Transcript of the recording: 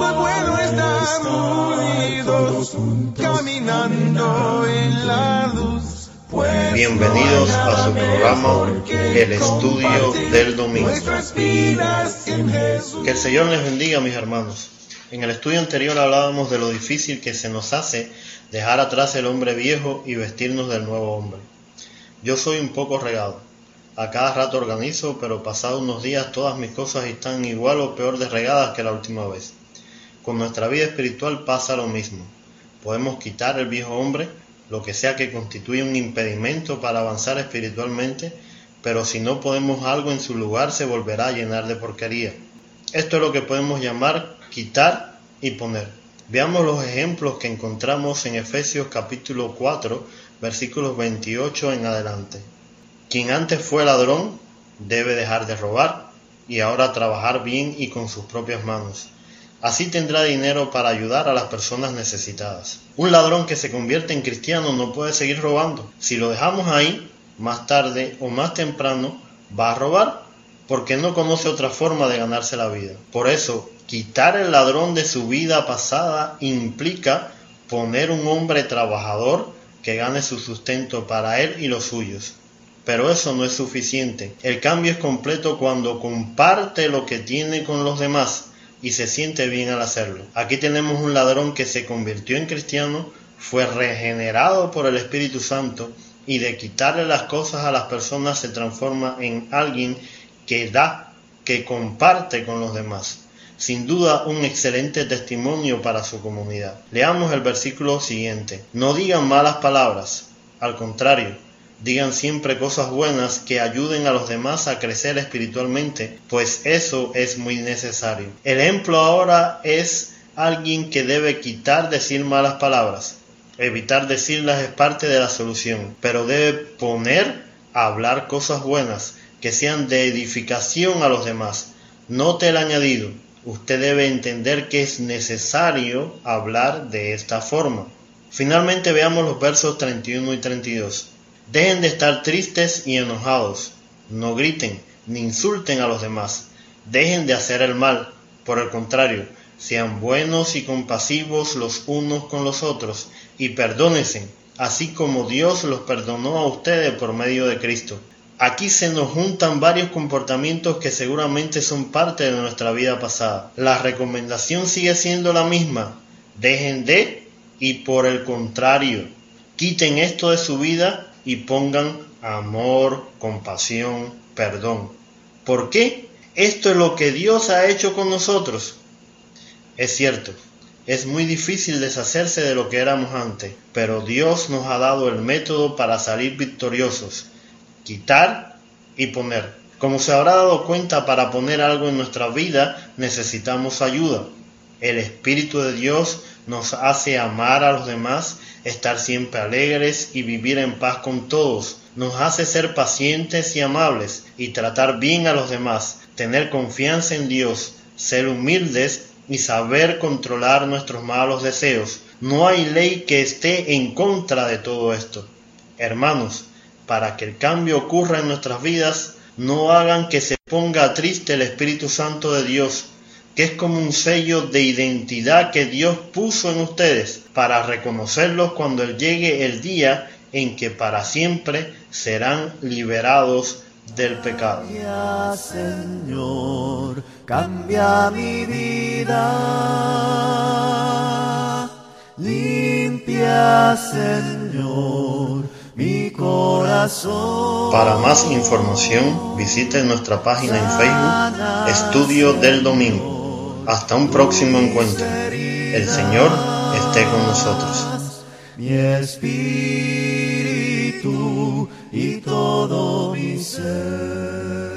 Como es bueno estar unidos, caminando en la luz. Pues Bienvenidos a su programa El Estudio del Domingo. Que el Señor les bendiga, mis hermanos. En el estudio anterior hablábamos de lo difícil que se nos hace dejar atrás el hombre viejo y vestirnos del nuevo hombre. Yo soy un poco regado. A cada rato organizo, pero pasados unos días todas mis cosas están igual o peor de regadas que la última vez. Con nuestra vida espiritual pasa lo mismo. Podemos quitar el viejo hombre, lo que sea que constituye un impedimento para avanzar espiritualmente, pero si no podemos algo en su lugar se volverá a llenar de porquería. Esto es lo que podemos llamar quitar y poner. Veamos los ejemplos que encontramos en Efesios capítulo 4, versículos 28 en adelante. Quien antes fue ladrón debe dejar de robar y ahora trabajar bien y con sus propias manos. Así tendrá dinero para ayudar a las personas necesitadas. Un ladrón que se convierte en cristiano no puede seguir robando. Si lo dejamos ahí, más tarde o más temprano va a robar porque no conoce otra forma de ganarse la vida. Por eso, quitar el ladrón de su vida pasada implica poner un hombre trabajador que gane su sustento para él y los suyos. Pero eso no es suficiente. El cambio es completo cuando comparte lo que tiene con los demás y se siente bien al hacerlo. Aquí tenemos un ladrón que se convirtió en cristiano, fue regenerado por el Espíritu Santo y de quitarle las cosas a las personas se transforma en alguien que da, que comparte con los demás. Sin duda un excelente testimonio para su comunidad. Leamos el versículo siguiente. No digan malas palabras, al contrario, digan siempre cosas buenas que ayuden a los demás a crecer espiritualmente, pues eso es muy necesario. El ejemplo ahora es alguien que debe quitar decir malas palabras. Evitar decirlas es parte de la solución, pero debe poner a hablar cosas buenas que sean de edificación a los demás. Note el añadido. Usted debe entender que es necesario hablar de esta forma. Finalmente veamos los versos 31 y 32. Dejen de estar tristes y enojados. No griten ni insulten a los demás. Dejen de hacer el mal. Por el contrario, sean buenos y compasivos los unos con los otros y perdónense, así como Dios los perdonó a ustedes por medio de Cristo. Aquí se nos juntan varios comportamientos que seguramente son parte de nuestra vida pasada. La recomendación sigue siendo la misma. Dejen de y por el contrario, quiten esto de su vida y pongan amor, compasión, perdón. ¿Por qué? Esto es lo que Dios ha hecho con nosotros. Es cierto, es muy difícil deshacerse de lo que éramos antes, pero Dios nos ha dado el método para salir victoriosos quitar y poner. Como se habrá dado cuenta, para poner algo en nuestra vida necesitamos ayuda. El Espíritu de Dios nos hace amar a los demás, estar siempre alegres y vivir en paz con todos. Nos hace ser pacientes y amables y tratar bien a los demás, tener confianza en Dios, ser humildes y saber controlar nuestros malos deseos. No hay ley que esté en contra de todo esto. Hermanos, para que el cambio ocurra en nuestras vidas, no hagan que se ponga triste el Espíritu Santo de Dios, que es como un sello de identidad que Dios puso en ustedes para reconocerlos cuando llegue el día en que para siempre serán liberados del pecado. Cambia, Señor, cambia mi vida. Limpia, Señor, mi corazón. Para más información visite nuestra página en Facebook Estudio del Domingo. Hasta un próximo encuentro. El Señor esté con nosotros. Mi espíritu y todo mi ser.